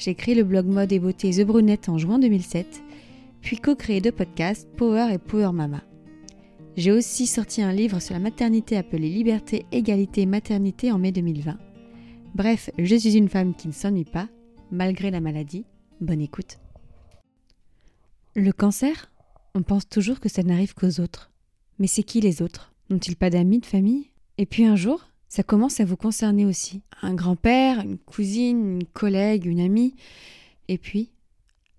j'ai créé le blog mode et beauté The Brunette en juin 2007, puis co-créé deux podcasts, Power et Power Mama. J'ai aussi sorti un livre sur la maternité appelé Liberté, Égalité, Maternité en mai 2020. Bref, je suis une femme qui ne s'ennuie pas, malgré la maladie. Bonne écoute. Le cancer On pense toujours que ça n'arrive qu'aux autres. Mais c'est qui les autres? N'ont-ils pas d'amis, de famille? Et puis un jour, ça commence à vous concerner aussi. Un grand-père, une cousine, une collègue, une amie. Et puis,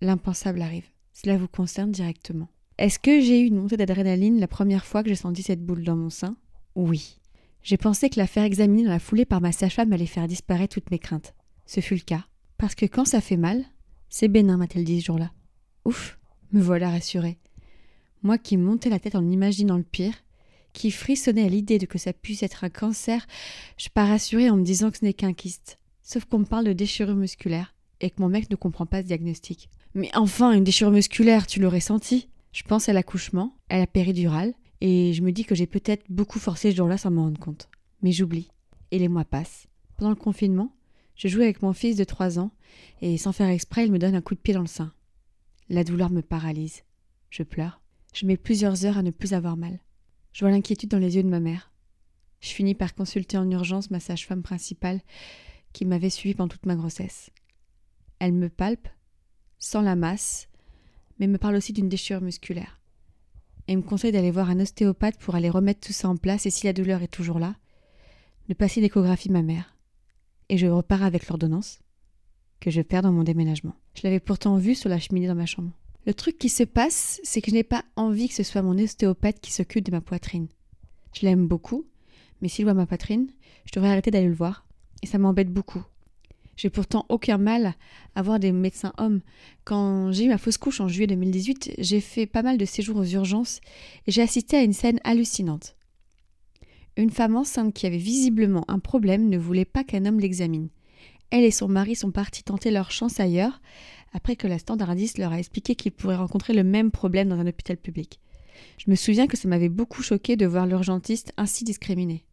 l'impensable arrive. Cela vous concerne directement. Est-ce que j'ai eu une montée d'adrénaline la première fois que j'ai senti cette boule dans mon sein? Oui. J'ai pensé que la faire dans la foulée par ma sage-femme allait faire disparaître toutes mes craintes. Ce fut le cas. Parce que quand ça fait mal, c'est bénin, m'a-t-elle dit ce jour-là. Ouf, me voilà rassurée. Moi qui montais la tête en imaginant le pire, qui frissonnait à l'idée de que ça puisse être un cancer, je pars rassurée en me disant que ce n'est qu'un kyste. Sauf qu'on me parle de déchirure musculaire et que mon mec ne comprend pas ce diagnostic. Mais enfin, une déchirure musculaire, tu l'aurais senti Je pense à l'accouchement, à la péridurale, et je me dis que j'ai peut-être beaucoup forcé ce jour-là sans m'en rendre compte. Mais j'oublie. Et les mois passent. Pendant le confinement, je jouais avec mon fils de 3 ans, et sans faire exprès, il me donne un coup de pied dans le sein. La douleur me paralyse. Je pleure. Je mets plusieurs heures à ne plus avoir mal. Je vois l'inquiétude dans les yeux de ma mère. Je finis par consulter en urgence ma sage-femme principale qui m'avait suivie pendant toute ma grossesse. Elle me palpe, sans la masse, mais me parle aussi d'une déchirure musculaire. Et me conseille d'aller voir un ostéopathe pour aller remettre tout ça en place et si la douleur est toujours là, de passer l'échographie ma mère. Et je repars avec l'ordonnance que je perds dans mon déménagement. Je l'avais pourtant vue sur la cheminée dans ma chambre. Le truc qui se passe, c'est que je n'ai pas envie que ce soit mon ostéopathe qui s'occupe de ma poitrine. Je l'aime beaucoup, mais s'il voit ma poitrine, je devrais arrêter d'aller le voir, et ça m'embête beaucoup. J'ai pourtant aucun mal à voir des médecins hommes. Quand j'ai eu ma fausse couche en juillet 2018, j'ai fait pas mal de séjours aux urgences et j'ai assisté à une scène hallucinante. Une femme enceinte qui avait visiblement un problème ne voulait pas qu'un homme l'examine. Elle et son mari sont partis tenter leur chance ailleurs, après que la standardiste leur a expliqué qu'ils pourraient rencontrer le même problème dans un hôpital public. Je me souviens que ça m'avait beaucoup choqué de voir l'urgentiste ainsi discriminé.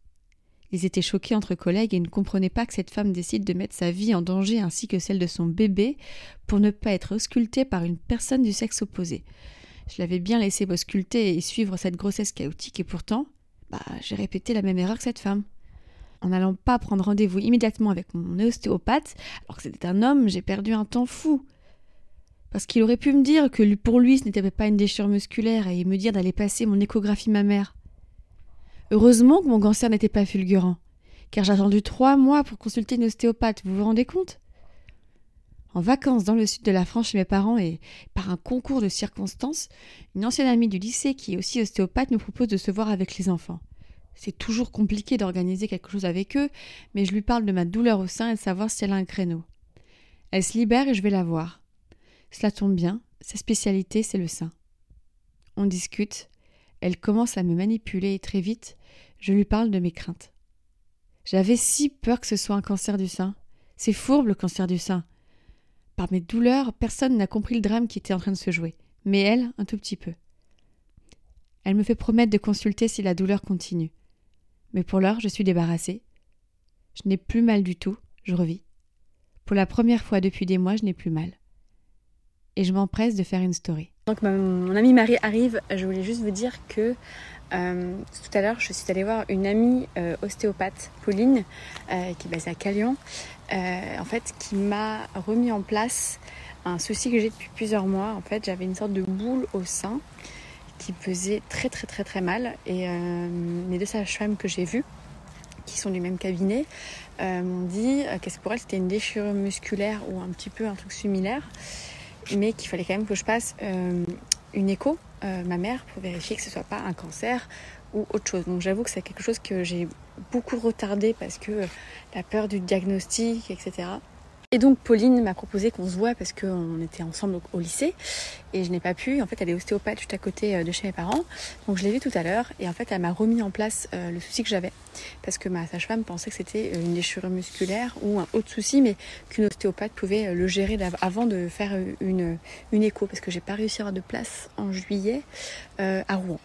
Ils étaient choqués entre collègues et ne comprenaient pas que cette femme décide de mettre sa vie en danger ainsi que celle de son bébé pour ne pas être auscultée par une personne du sexe opposé. Je l'avais bien laissé m'ausculter et suivre cette grossesse chaotique et pourtant, bah, j'ai répété la même erreur que cette femme. En n'allant pas prendre rendez-vous immédiatement avec mon ostéopathe, alors que c'était un homme, j'ai perdu un temps fou. Parce qu'il aurait pu me dire que pour lui ce n'était pas une déchirure musculaire et me dire d'aller passer mon échographie mammaire. Heureusement que mon cancer n'était pas fulgurant, car j'ai attendu trois mois pour consulter une ostéopathe, vous vous rendez compte? En vacances dans le sud de la France chez mes parents et par un concours de circonstances, une ancienne amie du lycée qui est aussi ostéopathe nous propose de se voir avec les enfants. C'est toujours compliqué d'organiser quelque chose avec eux, mais je lui parle de ma douleur au sein et de savoir si elle a un créneau. Elle se libère et je vais la voir. Cela tombe bien, sa spécialité, c'est le sein. On discute, elle commence à me manipuler et très vite, je lui parle de mes craintes. J'avais si peur que ce soit un cancer du sein. C'est fourbe le cancer du sein. Par mes douleurs, personne n'a compris le drame qui était en train de se jouer, mais elle, un tout petit peu. Elle me fait promettre de consulter si la douleur continue. Mais pour l'heure, je suis débarrassée. Je n'ai plus mal du tout, je revis. Pour la première fois depuis des mois, je n'ai plus mal et je m'empresse de faire une story. Donc mon amie Marie arrive, je voulais juste vous dire que euh, tout à l'heure je suis allée voir une amie euh, ostéopathe, Pauline, euh, qui est basée à Calion, en fait qui m'a remis en place un souci que j'ai depuis plusieurs mois. En fait j'avais une sorte de boule au sein qui faisait très très très très mal et les deux sages-femmes que j'ai vues qui sont du même cabinet m'ont dit qu'est-ce pour elle c'était une déchirure musculaire ou un petit peu un truc similaire mais qu'il fallait quand même que je passe euh, une écho, euh, ma mère, pour vérifier que ce soit pas un cancer ou autre chose. Donc j'avoue que c'est quelque chose que j'ai beaucoup retardé parce que la peur du diagnostic, etc. Et donc Pauline m'a proposé qu'on se voit parce qu'on était ensemble au lycée. Et je n'ai pas pu. En fait, elle est ostéopathe juste à côté euh, de chez mes parents. Donc je l'ai vue tout à l'heure. Et en fait, elle m'a remis en place euh, le souci que j'avais. Parce que ma sage-femme pensait que c'était une déchirure musculaire ou un autre souci, mais qu'une ostéopathe pouvait le gérer avant de faire une, une écho. Parce que j'ai pas réussi à avoir de place en juillet à Rouen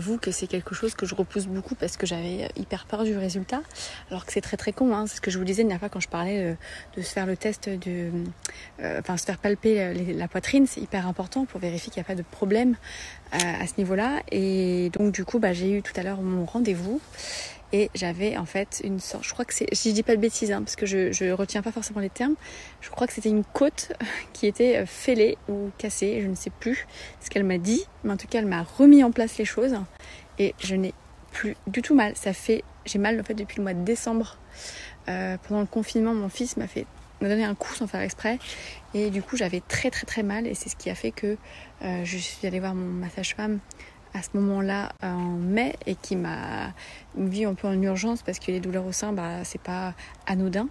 vous que c'est quelque chose que je repousse beaucoup parce que j'avais hyper peur du résultat. Alors que c'est très très con, hein. c'est ce que je vous disais la fois quand je parlais euh, de, se faire le test de. Euh, enfin, se faire palper la poitrine, c'est hyper important pour vérifier qu'il n'y a pas de problème euh, à ce niveau-là. Et donc, du coup, bah, j'ai eu tout à l'heure mon rendez-vous et j'avais en fait une sorte, je crois que c'est, si je dis pas de bêtises, hein, parce que je, retiens pas forcément les termes, je crois que c'était une côte qui était euh, fêlée ou cassée, je ne sais plus ce qu'elle m'a dit, mais en tout cas elle m'a remis en place les choses et je n'ai plus du tout mal. Ça fait, j'ai mal en fait depuis le mois de décembre. Euh, pendant le confinement, mon fils m'a fait m'a donné un coup sans faire exprès et du coup j'avais très très très mal et c'est ce qui a fait que euh, je suis allée voir mon massage femme à ce moment-là en mai et qui m'a mis un peu en urgence parce que les douleurs au sein, bah, c'est pas anodin.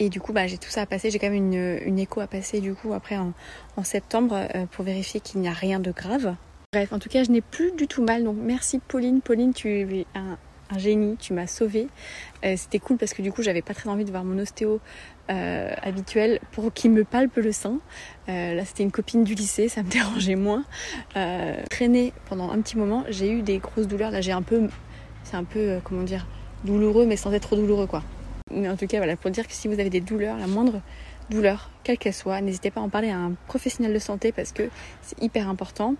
Et du coup, bah, j'ai tout ça à passer. J'ai quand même une, une, écho à passer du coup après en, en septembre euh, pour vérifier qu'il n'y a rien de grave. Bref, en tout cas, je n'ai plus du tout mal. Donc merci Pauline. Pauline, tu es un, un génie, tu m'as sauvé. Euh, c'était cool parce que du coup, j'avais pas très envie de voir mon ostéo euh, habituel pour qu'il me palpe le sein. Euh, là, c'était une copine du lycée, ça me dérangeait moins. traîner pendant un petit moment, j'ai eu des grosses douleurs. Là, j'ai un peu, c'est un peu, comment dire, douloureux, mais sans être trop douloureux, quoi. Mais en tout cas, voilà, pour dire que si vous avez des douleurs, la moindre douleur, quelle qu'elle soit, n'hésitez pas à en parler à un professionnel de santé parce que c'est hyper important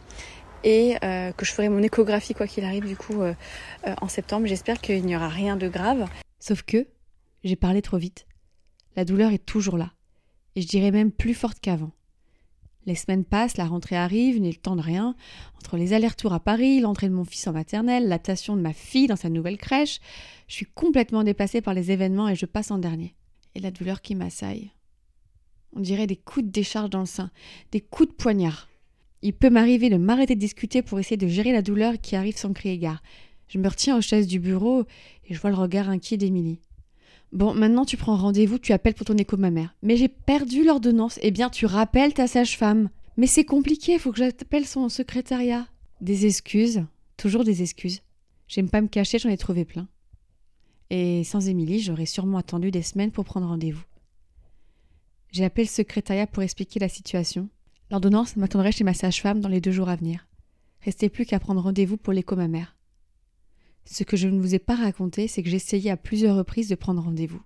et euh, que je ferai mon échographie quoi qu'il arrive du coup euh, euh, en septembre. J'espère qu'il n'y aura rien de grave. Sauf que j'ai parlé trop vite. La douleur est toujours là, et je dirais même plus forte qu'avant. Les semaines passent, la rentrée arrive, n'est le temps de rien. Entre les allers-retours à Paris, l'entrée de mon fils en maternelle, l'adaptation de ma fille dans sa nouvelle crèche, je suis complètement dépassée par les événements et je passe en dernier. Et la douleur qui m'assaille. On dirait des coups de décharge dans le sein, des coups de poignard. Il peut m'arriver de m'arrêter de discuter pour essayer de gérer la douleur qui arrive sans crier gare. Je me retiens aux chaises du bureau et je vois le regard inquiet d'Émilie. Bon, maintenant tu prends rendez-vous, tu appelles pour ton écho ma mère. Mais j'ai perdu l'ordonnance. Eh bien, tu rappelles ta sage-femme. Mais c'est compliqué, faut que j'appelle son secrétariat. Des excuses, toujours des excuses. J'aime pas me cacher, j'en ai trouvé plein. Et sans Émilie, j'aurais sûrement attendu des semaines pour prendre rendez-vous. J'ai appelé le secrétariat pour expliquer la situation. L'ordonnance m'attendrait chez ma sage-femme dans les deux jours à venir. Restait plus qu'à prendre rendez-vous pour l'écho ma mère. Ce que je ne vous ai pas raconté, c'est que j'essayais à plusieurs reprises de prendre rendez-vous.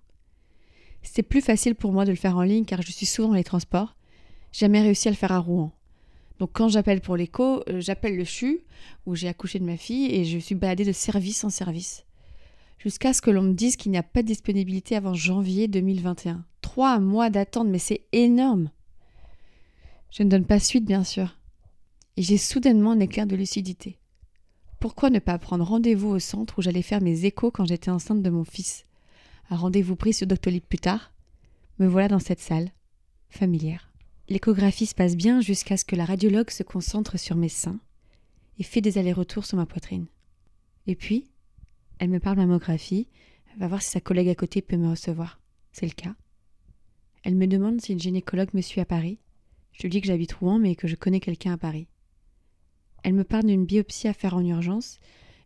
C'était plus facile pour moi de le faire en ligne car je suis souvent dans les transports. Jamais réussi à le faire à Rouen. Donc quand j'appelle pour l'écho, euh, j'appelle le CHU, où j'ai accouché de ma fille, et je suis baladée de service en service. Jusqu'à ce que l'on me dise qu'il n'y a pas de disponibilité avant janvier 2021. Trois mois d'attente, mais c'est énorme. Je ne donne pas suite, bien sûr. Et j'ai soudainement un éclair de lucidité. Pourquoi ne pas prendre rendez-vous au centre où j'allais faire mes échos quand j'étais enceinte de mon fils? Un rendez-vous pris sur Doctolib plus tard? Me voilà dans cette salle, familière. L'échographie se passe bien jusqu'à ce que la radiologue se concentre sur mes seins et fait des allers-retours sur ma poitrine. Et puis, elle me parle mammographie, va voir si sa collègue à côté peut me recevoir. C'est le cas. Elle me demande si une gynécologue me suit à Paris je lui dis que j'habite Rouen, mais que je connais quelqu'un à Paris. Elle me parle d'une biopsie à faire en urgence,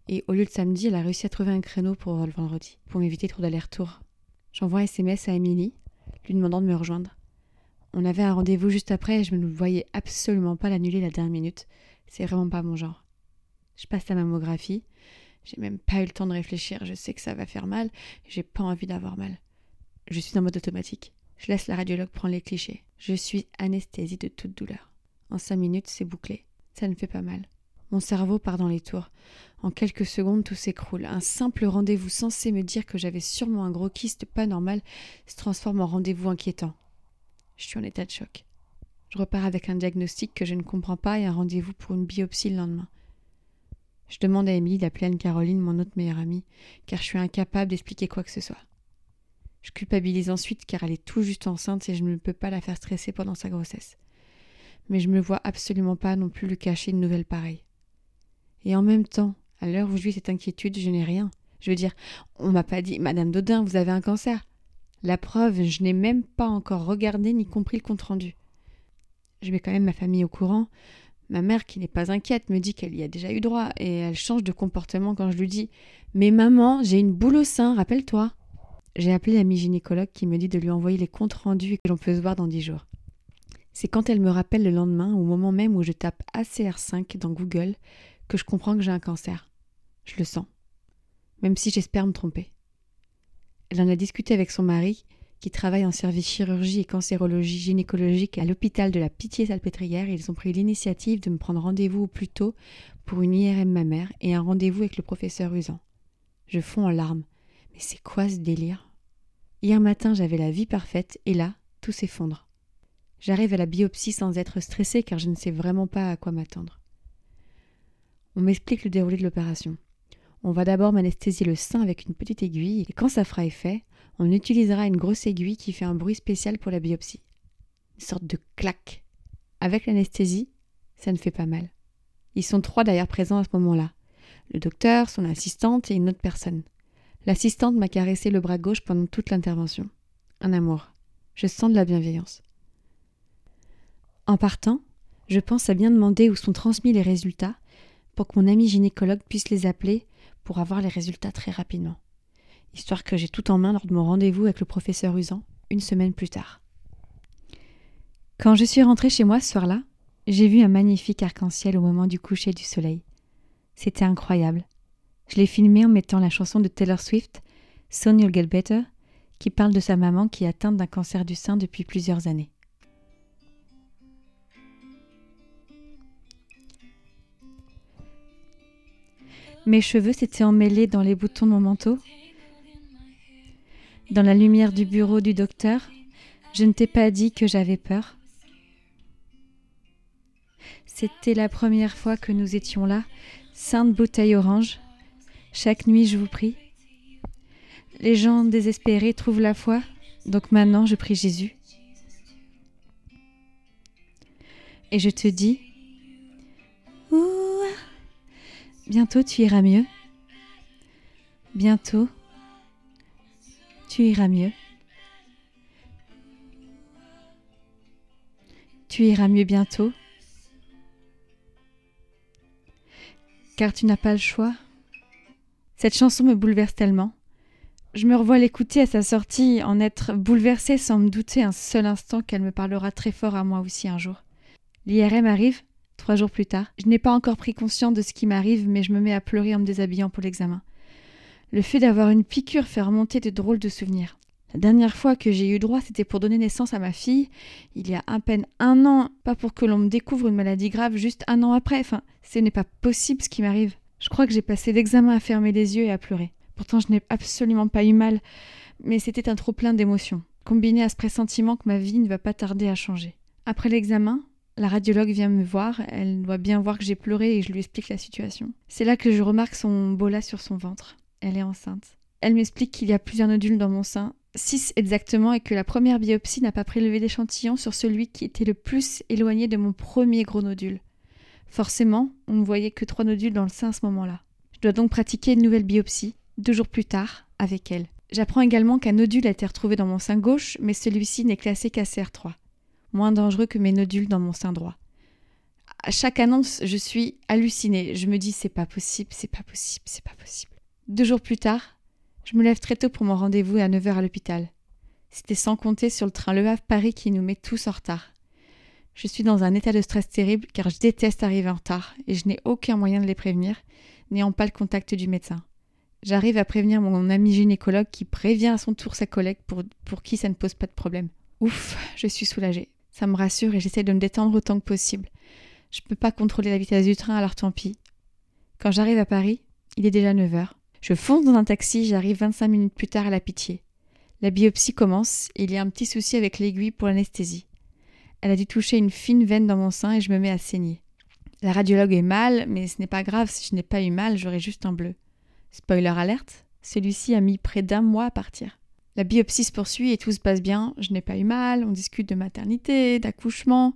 et au lieu de samedi, elle a réussi à trouver un créneau pour le vendredi, pour m'éviter trop d'aller-retour. J'envoie un SMS à Émilie, lui demandant de me rejoindre. On avait un rendez-vous juste après et je ne voyais absolument pas l'annuler la dernière minute. C'est vraiment pas mon genre. Je passe la mammographie. J'ai même pas eu le temps de réfléchir. Je sais que ça va faire mal. J'ai pas envie d'avoir mal. Je suis en mode automatique. Je laisse la radiologue prendre les clichés. Je suis anesthésie de toute douleur. En cinq minutes, c'est bouclé. Ça ne fait pas mal. Mon cerveau part dans les tours. En quelques secondes, tout s'écroule. Un simple rendez-vous censé me dire que j'avais sûrement un gros kyste pas normal se transforme en rendez-vous inquiétant. Je suis en état de choc. Je repars avec un diagnostic que je ne comprends pas et un rendez-vous pour une biopsie le lendemain. Je demande à Émilie d'appeler Anne-Caroline, mon autre meilleure amie, car je suis incapable d'expliquer quoi que ce soit. Je culpabilise ensuite car elle est tout juste enceinte et je ne peux pas la faire stresser pendant sa grossesse. Mais je ne me vois absolument pas non plus lui cacher une nouvelle pareille. Et en même temps, à l'heure où je vis cette inquiétude, je n'ai rien. Je veux dire, on m'a pas dit, Madame Dodin, vous avez un cancer. La preuve, je n'ai même pas encore regardé ni compris le compte-rendu. Je mets quand même ma famille au courant. Ma mère, qui n'est pas inquiète, me dit qu'elle y a déjà eu droit et elle change de comportement quand je lui dis Mais maman, j'ai une boule au sein, rappelle-toi. J'ai appelé l'ami gynécologue qui me dit de lui envoyer les comptes rendus et que l'on peut se voir dans dix jours. C'est quand elle me rappelle le lendemain, au moment même où je tape ACR5 dans Google, que je comprends que j'ai un cancer. Je le sens. Même si j'espère me tromper. Elle en a discuté avec son mari, qui travaille en service chirurgie et cancérologie gynécologique à l'hôpital de la Pitié-Salpêtrière, ils ont pris l'initiative de me prendre rendez-vous au plus tôt pour une IRM mammaire et un rendez-vous avec le professeur Usan. Je fonds en larmes. Mais c'est quoi ce délire? Hier matin, j'avais la vie parfaite, et là, tout s'effondre. J'arrive à la biopsie sans être stressée car je ne sais vraiment pas à quoi m'attendre. On m'explique le déroulé de l'opération. On va d'abord m'anesthésier le sein avec une petite aiguille, et quand ça fera effet, on utilisera une grosse aiguille qui fait un bruit spécial pour la biopsie. Une sorte de claque. Avec l'anesthésie, ça ne fait pas mal. Ils sont trois d'ailleurs présents à ce moment-là. Le docteur, son assistante et une autre personne. L'assistante m'a caressé le bras gauche pendant toute l'intervention. Un amour. Je sens de la bienveillance. En partant, je pense à bien demander où sont transmis les résultats pour que mon ami gynécologue puisse les appeler pour avoir les résultats très rapidement, histoire que j'ai tout en main lors de mon rendez-vous avec le professeur Usan une semaine plus tard. Quand je suis rentrée chez moi ce soir-là, j'ai vu un magnifique arc-en-ciel au moment du coucher du soleil. C'était incroyable. Je l'ai filmé en mettant la chanson de Taylor Swift, Soon You'll Get Better, qui parle de sa maman qui est atteinte d'un cancer du sein depuis plusieurs années. Mes cheveux s'étaient emmêlés dans les boutons de mon manteau. Dans la lumière du bureau du docteur, je ne t'ai pas dit que j'avais peur. C'était la première fois que nous étions là, sainte bouteille orange. Chaque nuit, je vous prie. Les gens désespérés trouvent la foi, donc maintenant je prie Jésus. Et je te dis, Bientôt tu iras mieux. Bientôt tu iras mieux. Tu iras mieux bientôt. Car tu n'as pas le choix. Cette chanson me bouleverse tellement. Je me revois l'écouter à sa sortie, en être bouleversée sans me douter un seul instant qu'elle me parlera très fort à moi aussi un jour. L'IRM arrive, Trois jours plus tard, je n'ai pas encore pris conscience de ce qui m'arrive, mais je me mets à pleurer en me déshabillant pour l'examen. Le fait d'avoir une piqûre fait remonter de drôles de souvenirs. La dernière fois que j'ai eu droit, c'était pour donner naissance à ma fille, il y a à peine un an, pas pour que l'on me découvre une maladie grave juste un an après. Enfin, ce n'est pas possible ce qui m'arrive. Je crois que j'ai passé l'examen à fermer les yeux et à pleurer. Pourtant, je n'ai absolument pas eu mal, mais c'était un trop plein d'émotions, combiné à ce pressentiment que ma vie ne va pas tarder à changer. Après l'examen, la radiologue vient me voir, elle doit bien voir que j'ai pleuré et je lui explique la situation. C'est là que je remarque son bola sur son ventre. Elle est enceinte. Elle m'explique qu'il y a plusieurs nodules dans mon sein, six exactement, et que la première biopsie n'a pas prélevé d'échantillon sur celui qui était le plus éloigné de mon premier gros nodule. Forcément, on ne voyait que trois nodules dans le sein à ce moment-là. Je dois donc pratiquer une nouvelle biopsie, deux jours plus tard, avec elle. J'apprends également qu'un nodule a été retrouvé dans mon sein gauche, mais celui-ci n'est classé qu'ACR3 moins dangereux que mes nodules dans mon sein droit. À chaque annonce, je suis hallucinée. Je me dis c'est pas possible, c'est pas possible, c'est pas possible. Deux jours plus tard, je me lève très tôt pour mon rendez-vous à 9h à l'hôpital. C'était sans compter sur le train Le Havre-Paris qui nous met tous en retard. Je suis dans un état de stress terrible car je déteste arriver en retard et je n'ai aucun moyen de les prévenir, n'ayant pas le contact du médecin. J'arrive à prévenir mon ami gynécologue qui prévient à son tour sa collègue pour, qui ça ne pose pas de problème. Ouf, je suis soulagée. Ça me rassure et j'essaie de me détendre autant que possible. Je ne peux pas contrôler la vitesse du train, alors tant pis. Quand j'arrive à Paris, il est déjà 9 heures. Je fonce dans un taxi, j'arrive 25 minutes plus tard à la pitié. La biopsie commence et il y a un petit souci avec l'aiguille pour l'anesthésie. Elle a dû toucher une fine veine dans mon sein et je me mets à saigner. La radiologue est mal, mais ce n'est pas grave, si je n'ai pas eu mal, j'aurai juste un bleu. Spoiler alerte, celui-ci a mis près d'un mois à partir. La biopsie se poursuit et tout se passe bien. Je n'ai pas eu mal, on discute de maternité, d'accouchement.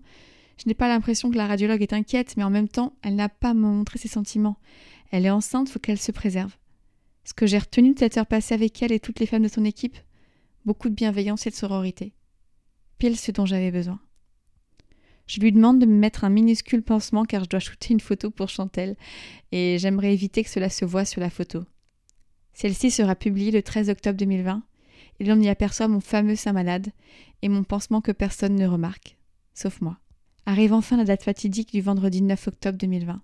Je n'ai pas l'impression que la radiologue est inquiète, mais en même temps, elle n'a pas montré ses sentiments. Elle est enceinte, faut qu'elle se préserve. Ce que j'ai retenu de cette heure passée avec elle et toutes les femmes de son équipe, beaucoup de bienveillance et de sororité. Pile ce dont j'avais besoin. Je lui demande de me mettre un minuscule pansement car je dois shooter une photo pour Chantelle et j'aimerais éviter que cela se voie sur la photo. Celle-ci sera publiée le 13 octobre 2020 et l'on y aperçoit mon fameux sein malade et mon pansement que personne ne remarque, sauf moi. Arrive enfin la date fatidique du vendredi 9 octobre 2020.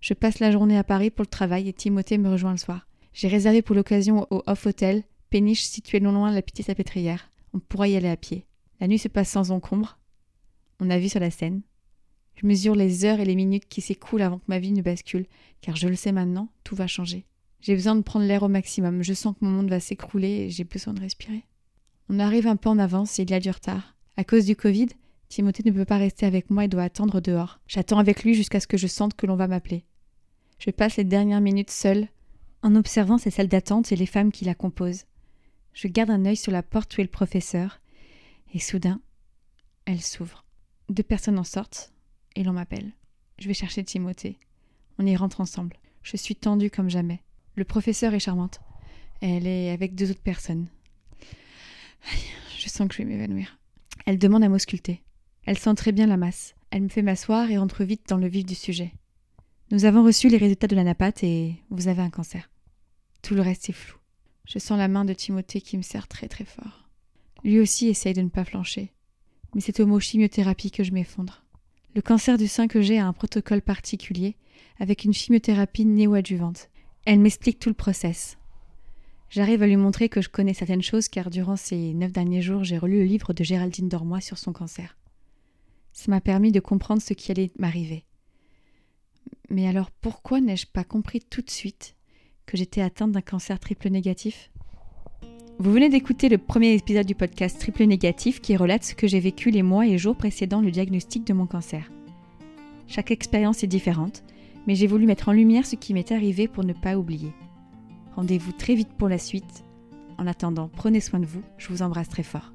Je passe la journée à Paris pour le travail et Timothée me rejoint le soir. J'ai réservé pour l'occasion au Off Hotel, péniche située non loin de la petite salpêtrière. On pourra y aller à pied. La nuit se passe sans encombre. On a vu sur la scène. Je mesure les heures et les minutes qui s'écoulent avant que ma vie ne bascule, car je le sais maintenant, tout va changer. J'ai besoin de prendre l'air au maximum, je sens que mon monde va s'écrouler et j'ai besoin de respirer. On arrive un peu en avance et il y a du retard. À cause du Covid, Timothée ne peut pas rester avec moi et doit attendre dehors. J'attends avec lui jusqu'à ce que je sente que l'on va m'appeler. Je passe les dernières minutes seule, en observant ces salles d'attente et les femmes qui la composent. Je garde un œil sur la porte où est le professeur, et soudain, elle s'ouvre. Deux personnes en sortent, et l'on m'appelle. Je vais chercher Timothée. On y rentre ensemble. Je suis tendue comme jamais. Le professeur est charmante. Elle est avec deux autres personnes. Je sens que je vais m'évanouir. Elle demande à m'ausculter. Elle sent très bien la masse. Elle me fait m'asseoir et entre vite dans le vif du sujet. Nous avons reçu les résultats de la napate et vous avez un cancer. Tout le reste est flou. Je sens la main de Timothée qui me serre très très fort. Lui aussi essaye de ne pas flancher. Mais c'est au mot chimiothérapie que je m'effondre. Le cancer du sein que j'ai a un protocole particulier, avec une chimiothérapie néo-adjuvante. Elle m'explique tout le process. J'arrive à lui montrer que je connais certaines choses car durant ces neuf derniers jours, j'ai relu le livre de Géraldine Dormois sur son cancer. Ça m'a permis de comprendre ce qui allait m'arriver. Mais alors pourquoi n'ai-je pas compris tout de suite que j'étais atteinte d'un cancer triple négatif? Vous venez d'écouter le premier épisode du podcast Triple Négatif qui relate ce que j'ai vécu les mois et jours précédant le diagnostic de mon cancer. Chaque expérience est différente, mais j'ai voulu mettre en lumière ce qui m'est arrivé pour ne pas oublier. Rendez-vous très vite pour la suite. En attendant, prenez soin de vous, je vous embrasse très fort.